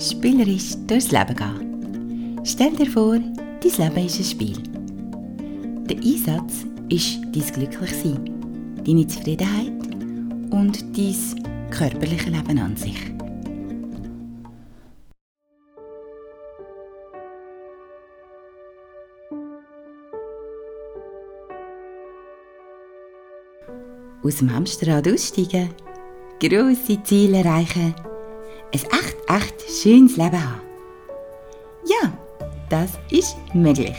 spielerisch durchs Leben gehen. Stell dir vor, dein Leben ist ein Spiel. Der Einsatz ist dein Glücklichsein, deine Zufriedenheit und dein körperliches Leben an sich. Aus dem Hamsterrad aussteigen, grosse Ziele erreichen, ein echt, echt schönes Leben haben. Ja, das ist möglich.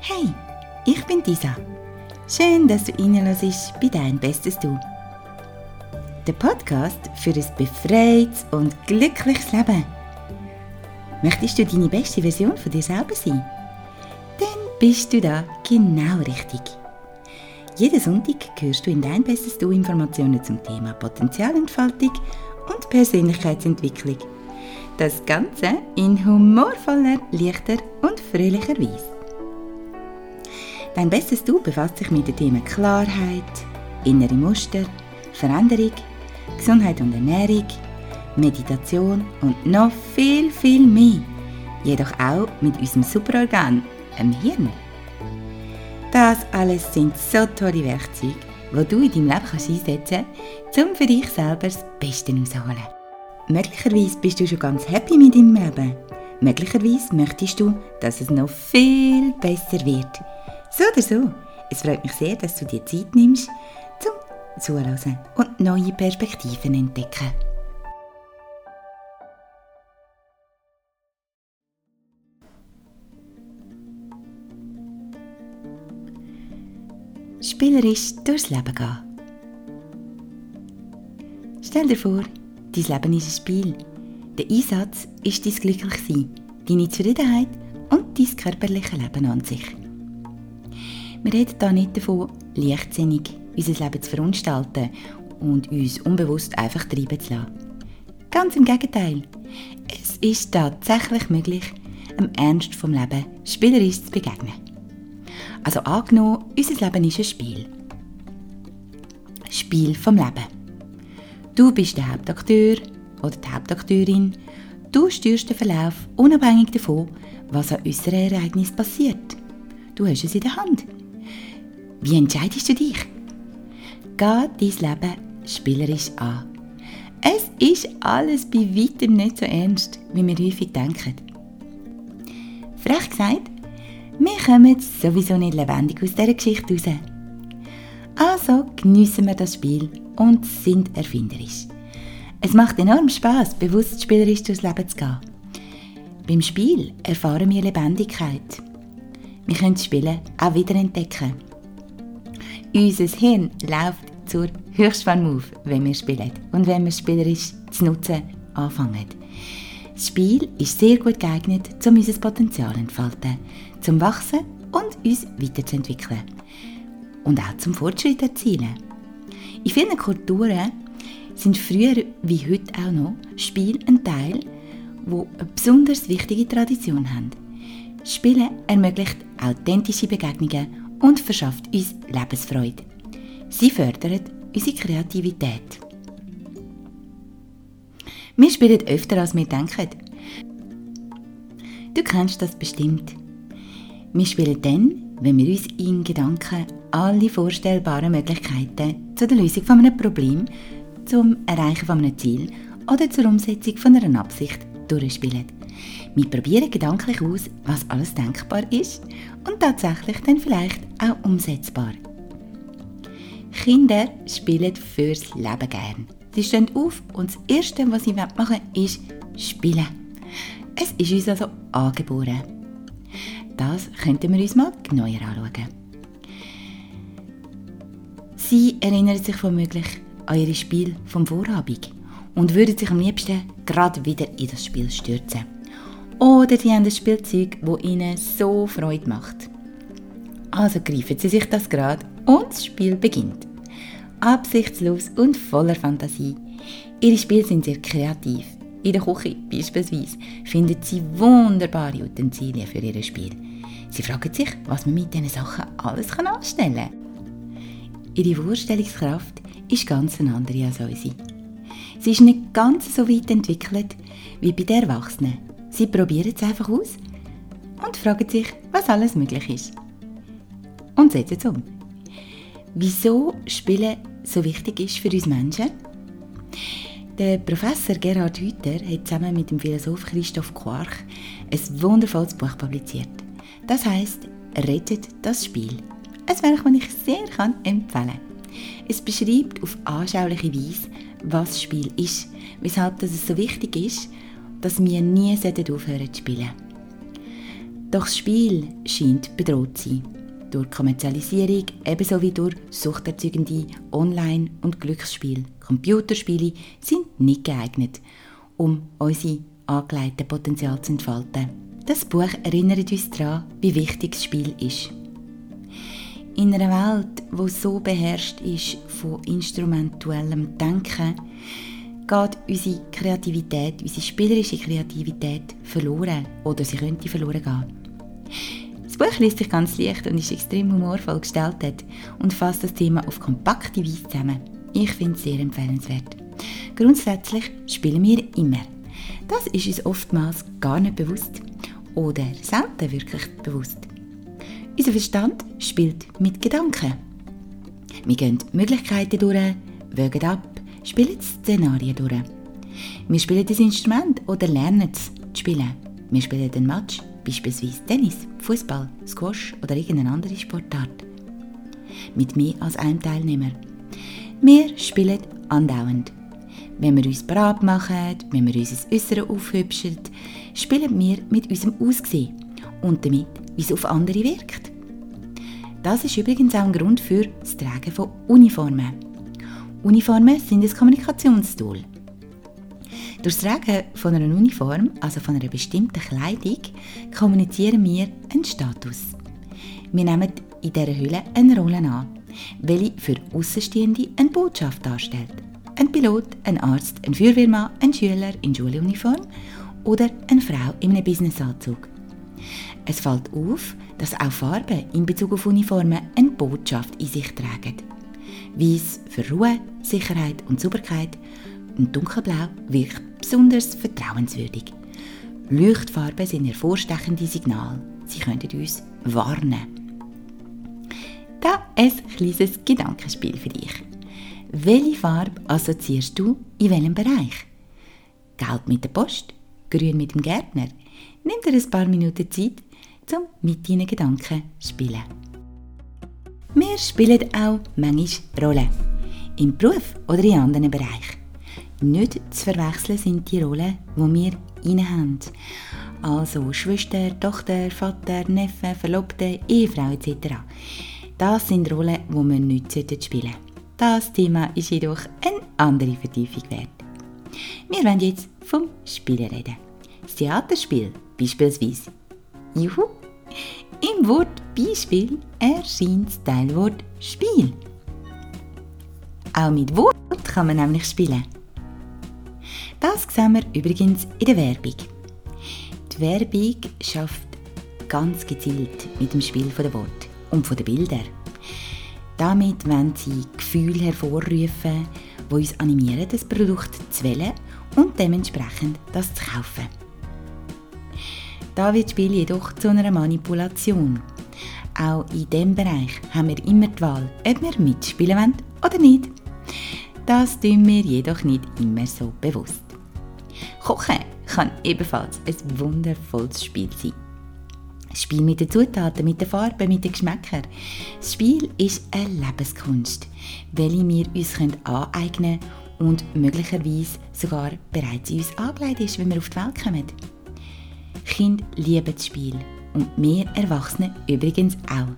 Hey, ich bin Disa. Schön, dass du reinlässt bei Dein Bestes Du. Der Podcast für ein befreites und glückliches Leben. Möchtest du deine beste Version von dir selber sein? Dann bist du da genau richtig. Jeden Sonntag hörst du in Dein Bestes Du Informationen zum Thema Potenzialentfaltung und Persönlichkeitsentwicklung. Das Ganze in humorvoller, leichter und fröhlicher Weise. Dein bestes Du befasst sich mit den Themen Klarheit, innere Muster, Veränderung, Gesundheit und Ernährung, Meditation und noch viel, viel mehr. Jedoch auch mit unserem Superorgan, dem Hirn. Das alles sind so tolle Werkzeuge, die du in deinem Leben kannst einsetzen kannst, um für dich selber das Beste herauszuholen. Möglicherweise bist du schon ganz happy mit deinem Leben. Möglicherweise möchtest du, dass es noch viel besser wird. So oder so, es freut mich sehr, dass du dir Zeit nimmst, zum Zuhören und neue Perspektiven entdecken. Spielerisch durchs Leben gehen. Stell dir vor, dein Leben ist ein Spiel. Der Einsatz ist dein Glücklichsein, deine Zufriedenheit und dein körperliche Leben an sich. Wir reden hier nicht davon, leichtsinnig unser Leben zu verunstalten und uns unbewusst einfach treiben zu lassen. Ganz im Gegenteil. Es ist tatsächlich möglich, dem Ernst vom Leben spielerisch zu begegnen. Also angenommen, unser Leben ist ein Spiel. Spiel vom Leben. Du bist der Hauptakteur oder die Hauptakteurin. Du steuerst den Verlauf unabhängig davon, was an äußeren Ereignissen passiert. Du hast es in der Hand. Wie entscheidest du dich? Geh dein Leben spielerisch an. Es ist alles bei weitem nicht so ernst, wie wir häufig denken. Frech gesagt, wir kommen sowieso nicht lebendig aus dieser Geschichte raus. Also geniessen wir das Spiel und sind erfinderisch. Es macht enorm Spaß, bewusst spielerisch durchs Leben zu gehen. Beim Spiel erfahren wir Lebendigkeit. Wir können das Spielen auch wieder entdecken. Unser Hirn läuft zur Höchstform auf, wenn wir spielen und wenn wir spielerisch zu nutzen anfangen. Das Spiel ist sehr gut geeignet, um unser Potenzial zu entfalten, zum Wachsen und uns weiterzuentwickeln. Und auch zum Fortschritt erzielen. In vielen Kulturen sind früher wie heute auch noch Spiele ein Teil, wo eine besonders wichtige Tradition haben. Spielen ermöglicht authentische Begegnungen und verschafft uns Lebensfreude. Sie fördert unsere Kreativität. Wir spielen öfter, als wir denken. Du kennst das bestimmt. Wir spielen dann, wenn wir uns in Gedanken alle vorstellbaren Möglichkeiten zu der Lösung von einem Problem, zum Erreichen von einem Ziel oder zur Umsetzung von einer Absicht durchspielen. Wir probieren gedanklich aus, was alles denkbar ist und tatsächlich dann vielleicht auch umsetzbar. Kinder spielen fürs Leben gern. Sie stehen auf und das Erste, was sie machen ist spielen. Es ist uns also angeboren. Das könnten wir uns mal genauer anschauen. Sie erinnern sich womöglich an ihre Spiel vom Vorabend und würden sich am liebsten gerade wieder in das Spiel stürzen. Oder sie haben ein Spielzeug, das ihnen so Freude macht. Also greifen sie sich das gerade und das Spiel beginnt. Absichtslos und voller Fantasie. Ihre Spiele sind sehr kreativ. In der Küche beispielsweise finden sie wunderbare Utensilien für ihr Spiel. Sie fragen sich, was man mit diesen Sachen alles anstellen kann. Ihre Vorstellungskraft ist ganz eine andere als unsere. Sie ist nicht ganz so weit entwickelt wie bei den Erwachsenen. Sie probieren es einfach aus und fragen sich, was alles möglich ist. Und setzen es um. Wieso Spielen so wichtig ist für uns Menschen? Der Professor Gerhard Hüther hat zusammen mit dem Philosoph Christoph Quark ein wundervolles Buch publiziert. Das heißt Rettet das Spiel. Ein Werk, das ich sehr kann empfehlen kann. Es beschreibt auf anschauliche Weise, was das Spiel ist, weshalb es so wichtig ist, dass wir nie aufhören zu spielen. Doch das Spiel scheint bedroht zu sein. Durch Kommerzialisierung, ebenso wie durch suchterzeugende Online- und Glücksspiele. Computerspiele sind nicht geeignet, um unser angelegtes Potenzial zu entfalten. Das Buch erinnert uns daran, wie wichtig das Spiel ist. In einer Welt, wo so beherrscht ist von instrumentuellem Denken, geht unsere Kreativität, unsere spielerische Kreativität verloren oder sie könnte verloren gehen. Das Buch liest sich ganz leicht und ist extrem humorvoll gestaltet und fasst das Thema auf kompakte Weise zusammen. Ich finde es sehr empfehlenswert. Grundsätzlich spielen wir immer. Das ist uns oftmals gar nicht bewusst oder selten wirklich bewusst. Unser Verstand spielt mit Gedanken. Wir gehen Möglichkeiten durch, wägen ab, spielen Szenarien durch. Wir spielen das Instrument oder lernen es zu spielen. Wir spielen den Match, beispielsweise Tennis, Fußball, Squash oder irgendeine andere Sportart. Mit mehr als einem Teilnehmer. Wir spielen andauernd. Wenn wir uns bereit machen, wenn wir unser Äußeres aufhübschen, spielen wir mit unserem Aussehen und damit, wie es auf andere wirkt. Das ist übrigens auch ein Grund für das Tragen von Uniformen. Uniformen sind ein Kommunikationstool. Durch das Tragen von einer Uniform, also von einer bestimmten Kleidung, kommunizieren wir einen Status. Wir nehmen in dieser Hülle eine Rolle an, welche für Außenstehende eine Botschaft darstellt. Ein Pilot, ein Arzt, ein Feuerwehrmann, ein Schüler in Schuluniform oder eine Frau in einem Businessanzug. Es fällt auf, dass auch Farben in Bezug auf Uniformen eine Botschaft in sich tragen. Weiß für Ruhe, Sicherheit und Sauberkeit und dunkelblau wirkt besonders vertrauenswürdig. Leuchtfarben sind hervorstechende Signale. Sie können uns warnen. Da ein kleines Gedankenspiel für dich. Welche Farbe assoziierst du in welchem Bereich? Gelb mit der Post, grün mit dem Gärtner. Nimm dir ein paar Minuten Zeit, um mit deinen Gedanken zu spielen. Wir spielen auch manchmal Rollen. Im Beruf oder in anderen Bereichen. Nicht zu verwechseln sind die Rollen, die wir inne haben. Also Schwester, Tochter, Vater, Neffe, Verlobte, Ehefrau etc. Das sind Rollen, die wir nicht spielen sollten. Das Thema ist jedoch eine andere Vertiefung wert. Wir wollen jetzt vom Spielen reden. Das Theaterspiel beispielsweise. Juhu! Im Wort Beispiel erscheint das Teilwort Spiel. Auch mit Wort kann man nämlich spielen. Das sehen wir übrigens in der Werbung. Die Werbung schafft ganz gezielt mit dem Spiel der Wort und der Bilder. Damit wollen sie Gefühle hervorrufen, die uns animieren, das Produkt zu wählen und dementsprechend das zu kaufen. Da wird das Spiel jedoch zu einer Manipulation. Auch in diesem Bereich haben wir immer die Wahl, ob wir mitspielen wollen oder nicht. Das tun wir jedoch nicht immer so bewusst. Kochen kann ebenfalls ein wundervolles Spiel sein. Das Spiel mit den Zutaten, mit den Farben, mit den Geschmäckern. Das Spiel ist eine Lebenskunst, welche wir uns aneignen können und möglicherweise sogar bereits in uns angelegt ist, wenn wir auf die Welt kommen. Kinder lieben das Spiel und wir Erwachsene übrigens auch.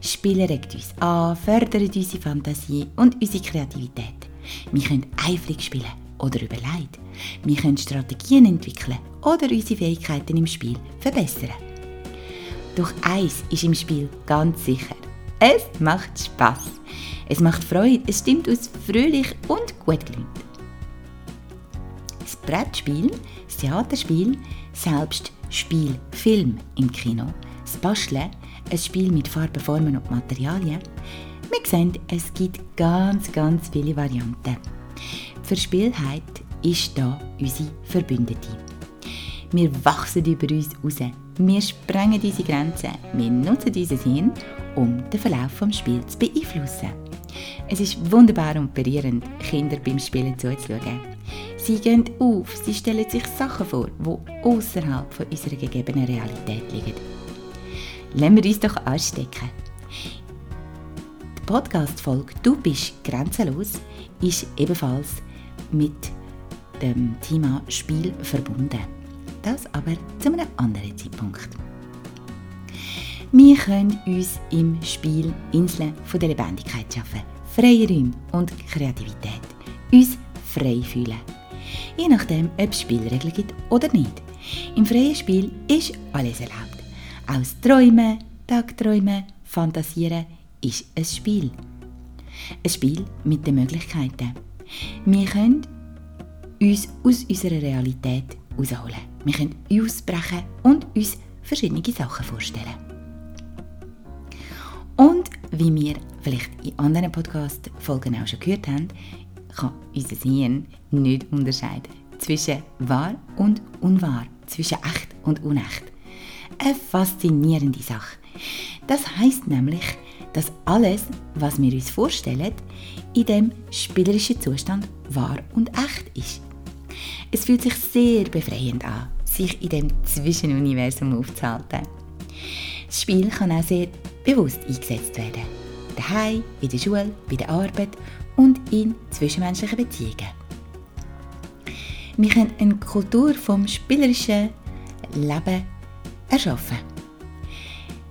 Spielen regt uns an, fördert unsere Fantasie und unsere Kreativität. Wir können eifrig spielen oder überlegt. Wir können Strategien entwickeln oder unsere Fähigkeiten im Spiel verbessern. Doch eins ist im Spiel ganz sicher. Es macht Spaß. Es macht Freude, es stimmt uns fröhlich und gut gelaunt. Das Brettspiel, das Theaterspiel, selbst Spielfilm im Kino, das Basteln, ein Spiel mit Farben, Formen und Materialien. Wir sehen, es gibt ganz, ganz viele Varianten. Die Verspielheit ist da unsere Verbündete. Wir wachsen über uns raus. Wir sprengen unsere Grenzen. Wir nutzen unser Hirn, um den Verlauf des Spiels zu beeinflussen. Es ist wunderbar und berührend, Kinder beim Spielen zuzuschauen. Sie gehen auf, sie stellen sich Sachen vor, die außerhalb unserer gegebenen Realität liegen. Lassen wir uns doch anstecken. Die Podcast-Folge «Du bist grenzenlos» ist ebenfalls mit dem Thema Spiel verbunden. Das aber zu einem anderen Zeitpunkt. Wir können uns im Spiel Inseln von der Lebendigkeit schaffen, freie Räume und Kreativität, uns frei fühlen. Je nachdem, ob es Spielregeln gibt oder nicht. Im freien Spiel ist alles erlaubt. Aus Träumen, Tagträumen, Fantasieren ist ein Spiel. Ein Spiel mit den Möglichkeiten. Wir können uns aus unserer Realität herausholen. Wir können ausbrechen und uns verschiedene Sachen vorstellen. Und wie wir vielleicht in anderen Podcast-Folgen auch schon gehört haben, kann unser Hirn nicht unterscheiden zwischen wahr und unwahr, zwischen echt und unecht. Eine faszinierende Sache. Das heißt nämlich, dass alles, was wir uns vorstellen, in dem spielerischen Zustand wahr und echt ist. Es fühlt sich sehr befreiend an, sich in dem Zwischenuniversum aufzuhalten. Das Spiel kann auch sehr bewusst eingesetzt werden. Daheim, in der Schule, bei der Arbeit und in zwischenmenschlichen Beziehungen. Wir können eine Kultur vom spielerischen Leben erschaffen.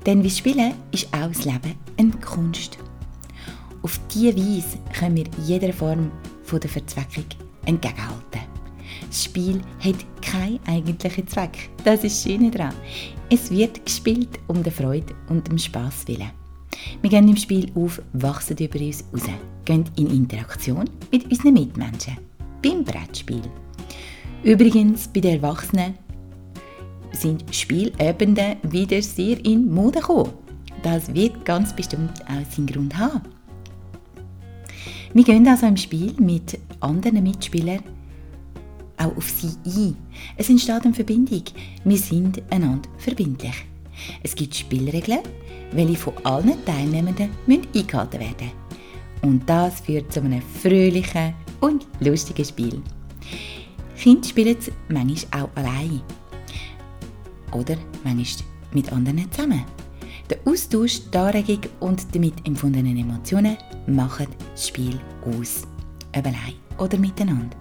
Denn wie Spielen ist auch das Leben eine Kunst. Auf diese Weise können wir jeder Form der Verzweckung entgegenhalten. Das Spiel hat keinen eigentlichen Zweck. Das ist das Schöne daran. Es wird gespielt um die Freude und dem Spass willen. Wir gehen im Spiel auf, wachsen über uns raus, gehen in Interaktion mit unseren Mitmenschen. Beim Brettspiel. Übrigens, bei den Erwachsenen sind Spielabende wieder sehr in Mode gekommen. Das wird ganz bestimmt auch seinen Grund haben. Wir gehen also im Spiel mit anderen Mitspielern auch auf sie ein. Es entsteht eine Verbindung. Wir sind einander verbindlich. Es gibt Spielregeln, welche von allen Teilnehmenden eingehalten werden. Und das führt zu einem fröhlichen und lustigen Spiel. Kinder spielen es manchmal auch allein. Oder manchmal mit anderen zusammen. Der Austausch, die Anregung und damit empfundenen Emotionen machen das Spiel aus. Ob allein oder miteinander.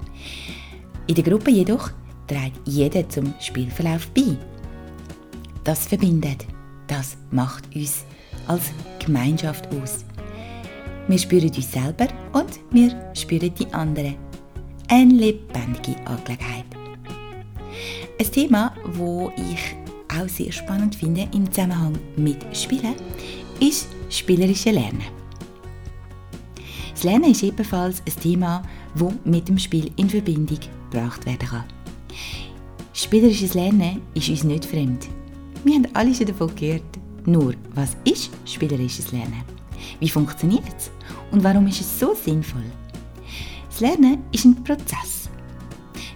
In der Gruppe jedoch trägt jeder zum Spielverlauf bei. Das verbindet, das macht uns als Gemeinschaft aus. Wir spüren uns selber und wir spüren die anderen. Eine lebendige Angelegenheit. Ein Thema, wo ich auch sehr spannend finde im Zusammenhang mit Spielen, ist spielerische Lernen. Das Lernen ist ebenfalls ein Thema, das mit dem Spiel in Verbindung gebracht werden kann. Spielerisches Lernen ist uns nicht fremd. Wir haben alle schon davon gehört. Nur, was ist spielerisches Lernen? Wie funktioniert es? Und warum ist es so sinnvoll? Das Lernen ist ein Prozess.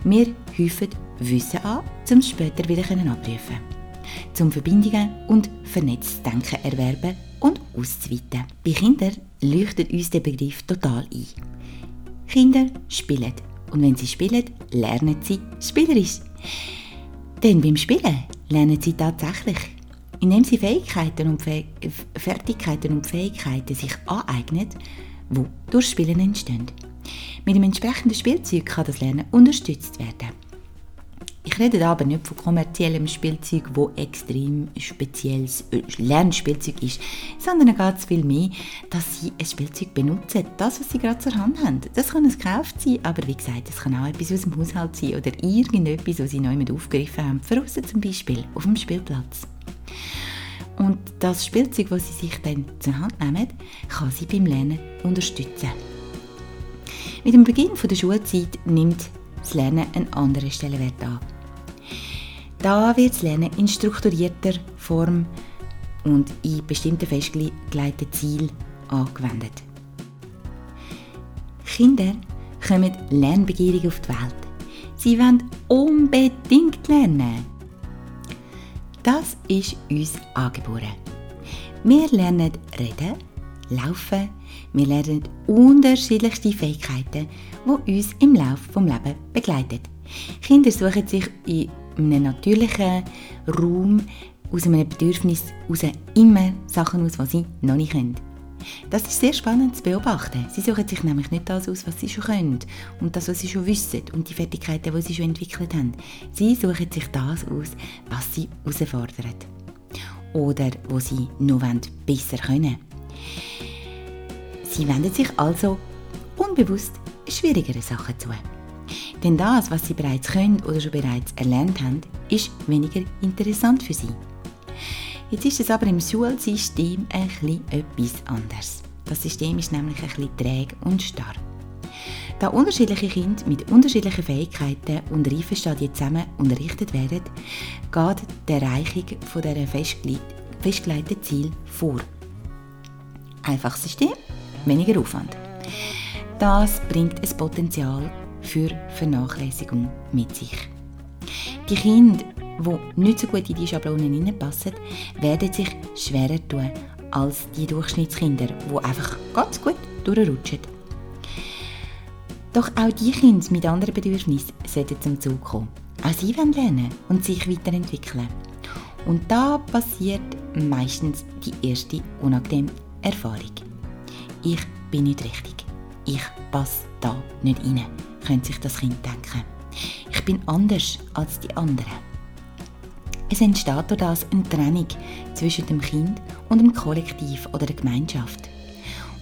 Wir häufen Wissen an, um es später wieder abrufen zum Verbindungen und vernetztes Denken erwerben und auszuweiten. Bei Kindern leuchtet uns der Begriff total ein. Kinder spielen und wenn sie spielen, lernen sie spielerisch. Denn beim Spielen lernen sie tatsächlich, indem sie Fähigkeiten und Fäh Fertigkeiten und Fähigkeiten sich aneignen, die durch Spielen entstehen. Mit dem entsprechenden Spielzeug kann das Lernen unterstützt werden. Ich rede aber nicht von kommerziellem Spielzeug, wo extrem spezielles Lernspielzeug ist, sondern geht viel mehr, dass sie ein Spielzeug benutzen, das, was sie gerade zur Hand haben. Das kann ein gekauft sein, aber wie gesagt, es kann auch etwas aus dem Haushalt sein oder irgendetwas, was sie neu mit aufgegriffen haben, draussen zum Beispiel, auf dem Spielplatz. Und das Spielzeug, das sie sich dann zur Hand nehmen, kann sie beim Lernen unterstützen. Mit dem Beginn der Schulzeit nimmt das Lernen einen anderen Stellenwert an. Da wird das Lernen in strukturierter Form und in bestimmten festgelegten Zielen angewendet. Kinder kommen lernbegierig auf die Welt. Sie wollen unbedingt lernen. Das ist uns angeboren. Wir lernen reden, laufen, wir lernen unterschiedlichste Fähigkeiten, die uns im Laufe des Lebens begleiten. Kinder suchen sich in einem natürlichen Raum aus einem Bedürfnis heraus immer Sachen aus, die sie noch nicht können. Das ist sehr spannend zu beobachten. Sie suchen sich nämlich nicht das aus, was sie schon können und das, was sie schon wissen und die Fertigkeiten, die sie schon entwickelt haben. Sie suchen sich das aus, was sie herausfordert oder wo sie noch besser können. Sie wenden sich also unbewusst schwierigere Sachen zu. Denn das, was sie bereits können oder schon bereits erlernt haben, ist weniger interessant für sie. Jetzt ist es aber im Schulsystem etwas anderes. Das System ist nämlich ein bisschen träge und starr. Da unterschiedliche Kinder mit unterschiedlichen Fähigkeiten und Reifenstadien zusammen unterrichtet werden, geht die Erreichung von dieser festgelegten Ziel vor. Einfaches System, weniger Aufwand. Das bringt ein Potenzial für Vernachlässigung mit sich. Die Kinder, die nicht so gut in die Schablonen hineinpassen, werden sich schwerer tun als die Durchschnittskinder, die einfach ganz gut durchrutschen. Doch auch die Kinder mit anderen Bedürfnissen sollten zum Zug kommen. Auch sie wollen lernen und sich weiterentwickeln. Und da passiert meistens die erste unangenehme Erfahrung. Ich bin nicht richtig. Ich passe da nicht rein, könnte sich das Kind denken. Ich bin anders als die anderen. Es entsteht durch das eine Trennung zwischen dem Kind und dem Kollektiv oder der Gemeinschaft.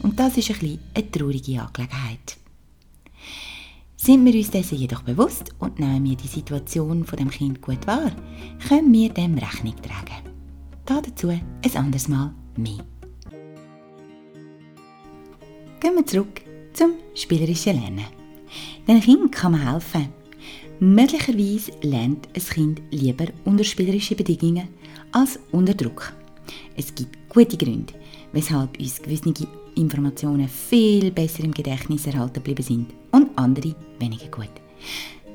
Und das ist ein bisschen eine traurige Angelegenheit. Sind wir uns dessen jedoch bewusst und nehmen wir die Situation von dem Kind gut wahr, können wir dem Rechnung tragen. Dazu ein anderes Mal mehr. Gehen wir zurück zum spielerischen Lernen. Den Kind kann man helfen, Möglicherweise lernt ein Kind lieber unter spielerischen Bedingungen als unter Druck. Es gibt gute Gründe, weshalb uns gewisse Informationen viel besser im Gedächtnis erhalten geblieben sind und andere weniger gut.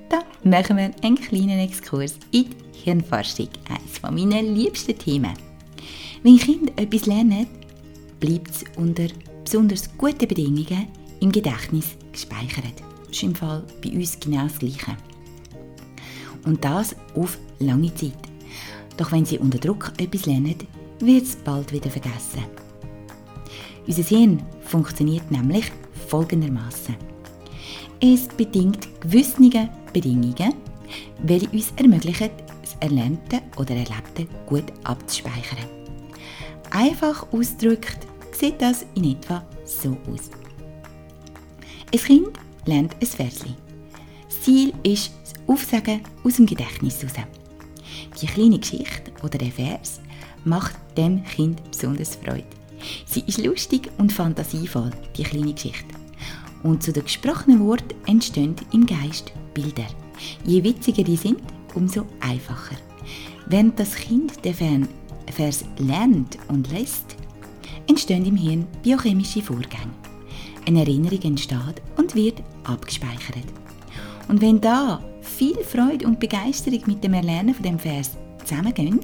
Da machen wir einen kleinen Exkurs in die Hirnforschung, eines meiner liebsten Themen. Wenn Kinder etwas lernen, bleibt es unter besonders guten Bedingungen im Gedächtnis gespeichert. Das ist im Fall bei uns genau das Gleiche und das auf lange Zeit. Doch wenn Sie unter Druck etwas lernen, wird es bald wieder vergessen. Unser Hirn funktioniert nämlich folgendermaßen: Es bedingt gewisse Bedingungen, welche uns ermöglichen, das Erlernte oder Erlebte gut abzuspeichern. Einfach ausgedrückt sieht das in etwa so aus. Ein Kind lernt ein Versli. Das Ziel ist Aufsagen aus dem Gedächtnis heraus. Die kleine Geschichte oder der Vers macht dem Kind besonders Freude. Sie ist lustig und fantasievoll, die kleine Geschichte. Und zu den gesprochenen Worten entstehen im Geist Bilder. Je witziger die sind, umso einfacher. Während das Kind den Vers lernt und lässt, entstehen im Hirn biochemische Vorgänge. Eine Erinnerung entsteht und wird abgespeichert. Und wenn da viel Freude und Begeisterung mit dem Erlernen von dem Vers zusammengehen,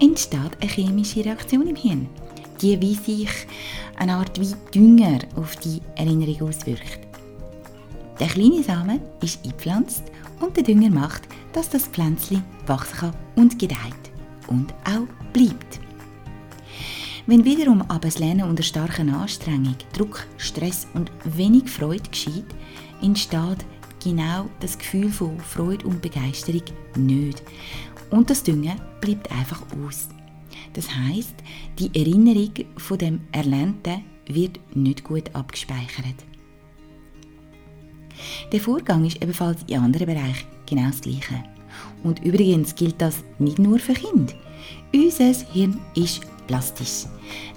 entsteht eine chemische Reaktion im Hirn, die wie sich eine Art wie Dünger auf die Erinnerung auswirkt. Der kleine Samen ist eingepflanzt und der Dünger macht, dass das Pflänzchen wachsen kann und gedeiht und auch bleibt. Wenn wiederum aber das Lernen unter starker Anstrengung, Druck, Stress und wenig Freude geschieht, entsteht genau das Gefühl von Freude und Begeisterung nicht. Und das Düngen bleibt einfach aus. Das heißt, die Erinnerung von dem Erlernten wird nicht gut abgespeichert. Der Vorgang ist ebenfalls in anderen Bereichen genau das Gleiche. Und übrigens gilt das nicht nur für Kinder. Unser Hirn ist plastisch.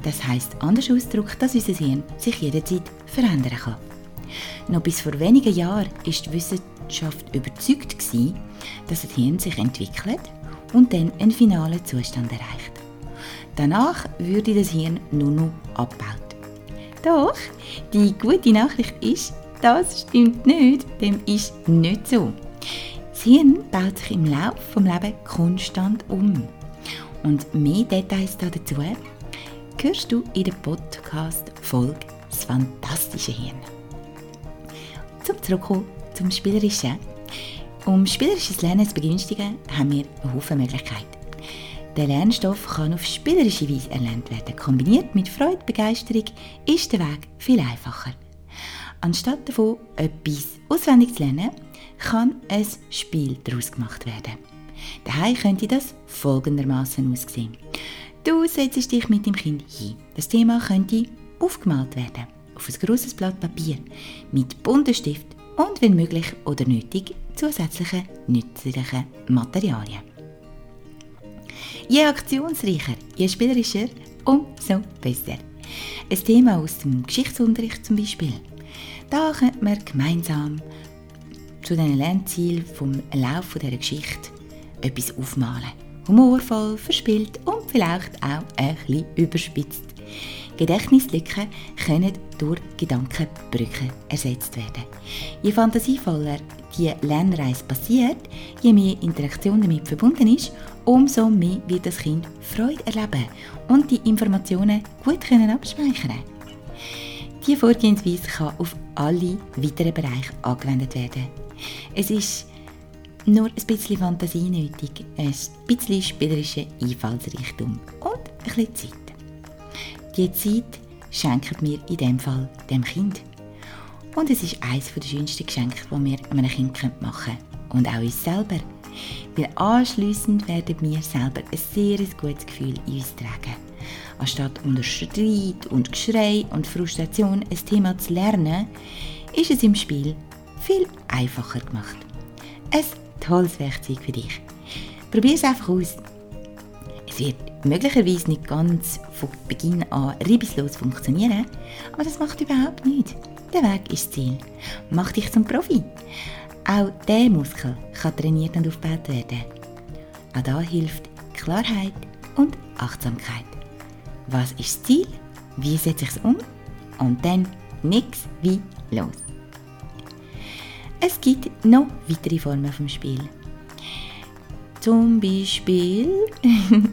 Das heißt anders ausgedrückt, dass unser Hirn sich jederzeit verändern kann. Noch bis vor wenigen Jahren ist die Wissenschaft überzeugt gewesen, dass das Hirn sich entwickelt und dann einen finalen Zustand erreicht. Danach würde das Hirn nur noch abgebaut. Doch die gute Nachricht ist, das stimmt nicht, dem ist nicht so. Das Hirn baut sich im Laufe des Lebens konstant um. Und mehr Details dazu hörst du in der Podcast-Folge «Das fantastische Hirn». Zum Zurückkommen zum Spielerischen. Um spielerisches Lernen zu begünstigen, haben wir eine Haufen Möglichkeiten. Der Lernstoff kann auf spielerische Weise erlernt werden. Kombiniert mit Freude, Begeisterung ist der Weg viel einfacher. Anstatt davon etwas auswendig zu lernen, kann ein Spiel daraus gemacht werden. Daheim könnte das folgendermaßen aussehen. Du setzt dich mit dem Kind hin. Das Thema könnte aufgemalt werden auf ein grosses Blatt Papier mit bunten Stift und, wenn möglich oder nötig, zusätzlichen nützlichen Materialien. Je aktionsreicher, je spielerischer, umso besser. Ein Thema aus dem Geschichtsunterricht zum Beispiel. Da könnte man gemeinsam zu den Lernzielen vom Lauf dieser Geschichte etwas aufmalen. Humorvoll, verspielt und vielleicht auch ein bisschen überspitzt. Gedächtnislücken können durch Gedankenbrücken ersetzt werden. Je fantasievoller die Lernreise passiert, je mehr Interaktion damit verbunden ist, umso mehr wird das Kind Freude erleben und die Informationen gut können abspeichern. Diese Vorgehensweise kann auf alle weiteren Bereiche angewendet werden. Es ist nur ein bisschen Fantasie nötig, ein bisschen spielerische Einfallsrichtung und ein bisschen Zeit. Die Zeit schenken wir in dem Fall dem Kind. Und es ist eines der schönsten Geschenke, die wir einem Kind machen können. Und auch uns selber. Weil anschliessend werden wir selber ein sehr gutes Gefühl in uns tragen. Anstatt unter Streit und Geschrei und Frustration ein Thema zu lernen, ist es im Spiel viel einfacher gemacht. Ein tolles Werkzeug für dich. Probier es einfach aus. Es wird möglicherweise nicht ganz von Beginn an reibungslos funktionieren, aber das macht überhaupt nichts. Der Weg ist Ziel. Mach dich zum Profi. Auch der Muskel kann trainiert und aufgebaut werden. Auch da hilft Klarheit und Achtsamkeit. Was ist das Ziel? Wie setze ich es um? Und dann nichts wie los. Es gibt noch weitere Formen vom Spiel. Zum Beispiel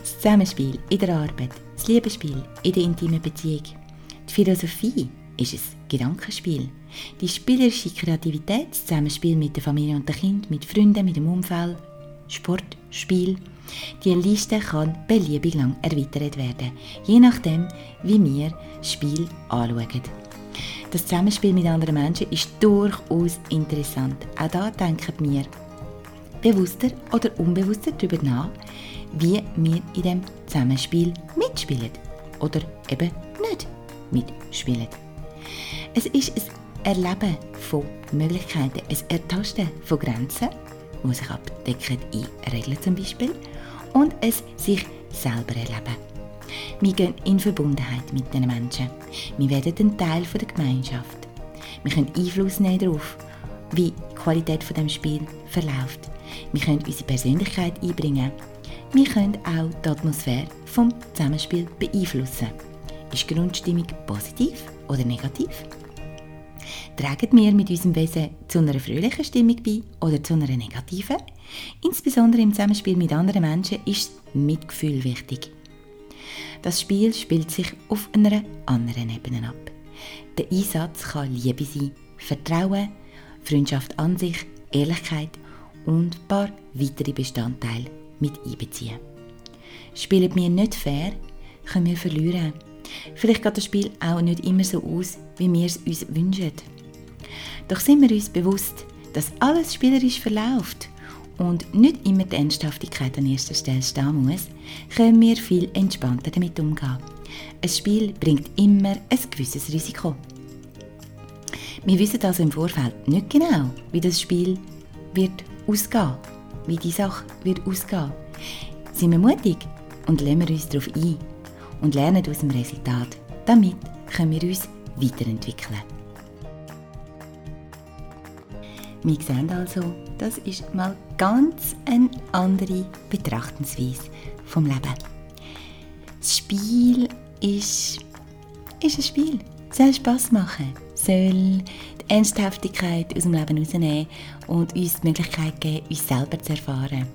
das Zusammenspiel in der Arbeit, das Liebesspiel in der intimen Beziehung. Die Philosophie ist ein Gedankenspiel. Die spielerische Kreativität, das Zusammenspiel mit der Familie und dem Kind, mit Freunden, mit dem Umfeld, Sport, Spiel. Die Liste kann beliebig lang erweitert werden, je nachdem, wie wir Spiel anschauen. Das Zusammenspiel mit anderen Menschen ist durchaus interessant. Auch da denken wir bewusster oder unbewusster darüber nach, wie wir in dem Zusammenspiel mitspielen oder eben nicht mitspielen. Es ist ein Erleben von Möglichkeiten, ein Ertasten von Grenzen, die sich abdecken in Regeln zum Beispiel, und es sich selber erleben. Wir gehen in Verbundenheit mit den Menschen. Wir werden ein Teil der Gemeinschaft. Wir können Einfluss nehmen darauf, wie die Qualität des Spiels verläuft. Wir können unsere Persönlichkeit einbringen. Wir können auch die Atmosphäre vom Zusammenspiel beeinflussen. Ist die Grundstimmung positiv oder negativ? Tragen wir mit unserem Wesen zu einer fröhlichen Stimmung bei oder zu einer negativen? Insbesondere im Zusammenspiel mit anderen Menschen ist Mitgefühl wichtig. Das Spiel spielt sich auf einer anderen Ebene ab. Der Einsatz kann Liebe sein, Vertrauen, Freundschaft an sich, Ehrlichkeit und ein paar weitere Bestandteile mit einbeziehen. Spielen wir nicht fair, können wir verlieren. Vielleicht geht das Spiel auch nicht immer so aus, wie wir es uns wünschen. Doch sind wir uns bewusst, dass alles spielerisch verläuft und nicht immer die Ernsthaftigkeit an erster Stelle stehen muss, können wir viel entspannter damit umgehen. Ein Spiel bringt immer ein gewisses Risiko. Wir wissen also im Vorfeld nicht genau, wie das Spiel wird ausgehen, wie die Sache wird ausgehen. Sind wir mutig und lassen uns darauf ein und lernen aus dem Resultat. Damit können wir uns weiterentwickeln. Wir sehen also, das ist mal ganz eine andere Betrachtungsweise vom Leben. Das Spiel ist, ist ein Spiel. Es soll Spass machen, soll die Ernsthaftigkeit aus dem Leben rausnehmen und uns die Möglichkeit geben, uns selber zu erfahren.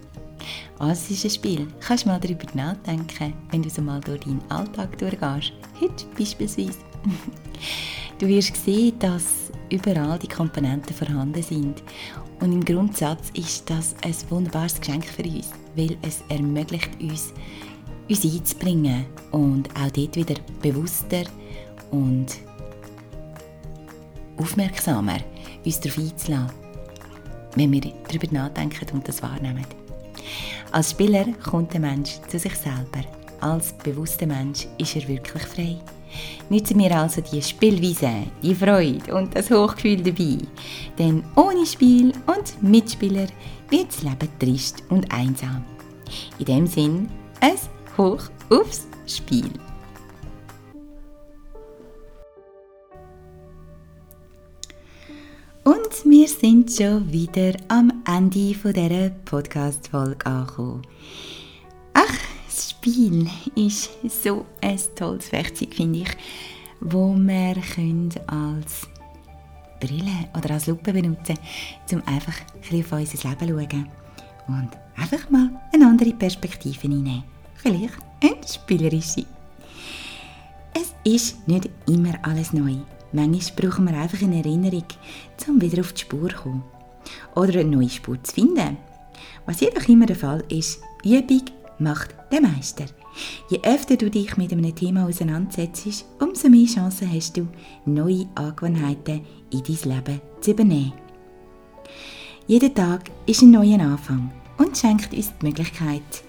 Alles ist ein Spiel. Kannst mal darüber nachdenken, wenn du so mal durch deinen Alltag durchgehst. Heute beispielsweise. du wirst sehen, dass überall die Komponenten vorhanden sind. Und im Grundsatz ist das ein wunderbares Geschenk für uns, weil es ermöglicht uns, uns einzubringen und auch dort wieder bewusster und aufmerksamer uns darauf einzulassen, wenn wir darüber nachdenken und das wahrnehmen. Als Spieler kommt der Mensch zu sich selber. Als bewusster Mensch ist er wirklich frei. Nützen wir also die Spielweise, die Freude und das Hochgefühl dabei. Denn ohne Spiel und Mitspieler wird das Leben trist und einsam. In dem Sinn, es hoch aufs Spiel. Und wir sind schon wieder am Ende dieser Podcast-Folge angekommen. Spiel ist so ein tolles Werkzeug, finde ich, wo wir als Brille oder als Lupe benutzen um einfach ein auf unser Leben zu schauen und einfach mal eine andere Perspektive einnehmen. Vielleicht eine spielerische. Es ist nicht immer alles neu. Manchmal brauchen wir einfach eine Erinnerung, um wieder auf die Spur zu kommen. Oder eine neue Spur zu finden. Was jedoch immer der Fall ist, Übung macht den Meister. Je öfter du dich mit einem Thema auseinandersetzt, umso mehr Chancen hast du, neue Angewohnheiten in dein Leben zu übernehmen. Jeder Tag ist ein neuer Anfang und schenkt uns die Möglichkeit,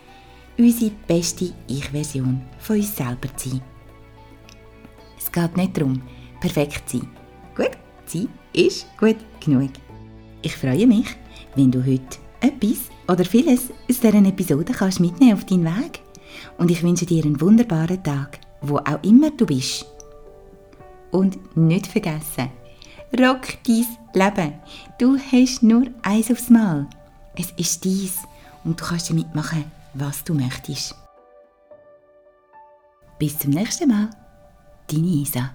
unsere beste Ich-Version von uns selber zu sein. Es geht nicht darum, perfekt sein. Gut sein ist gut genug. Ich freue mich, wenn du heute etwas oder vieles aus dieser Episode kannst mitnehmen auf deinen Weg. Und ich wünsche dir einen wunderbaren Tag, wo auch immer du bist. Und nicht vergessen, rock dein Leben. Du hast nur eins aufs Mal. Es ist dies und du kannst damit machen, was du möchtest. Bis zum nächsten Mal. Deine Isa.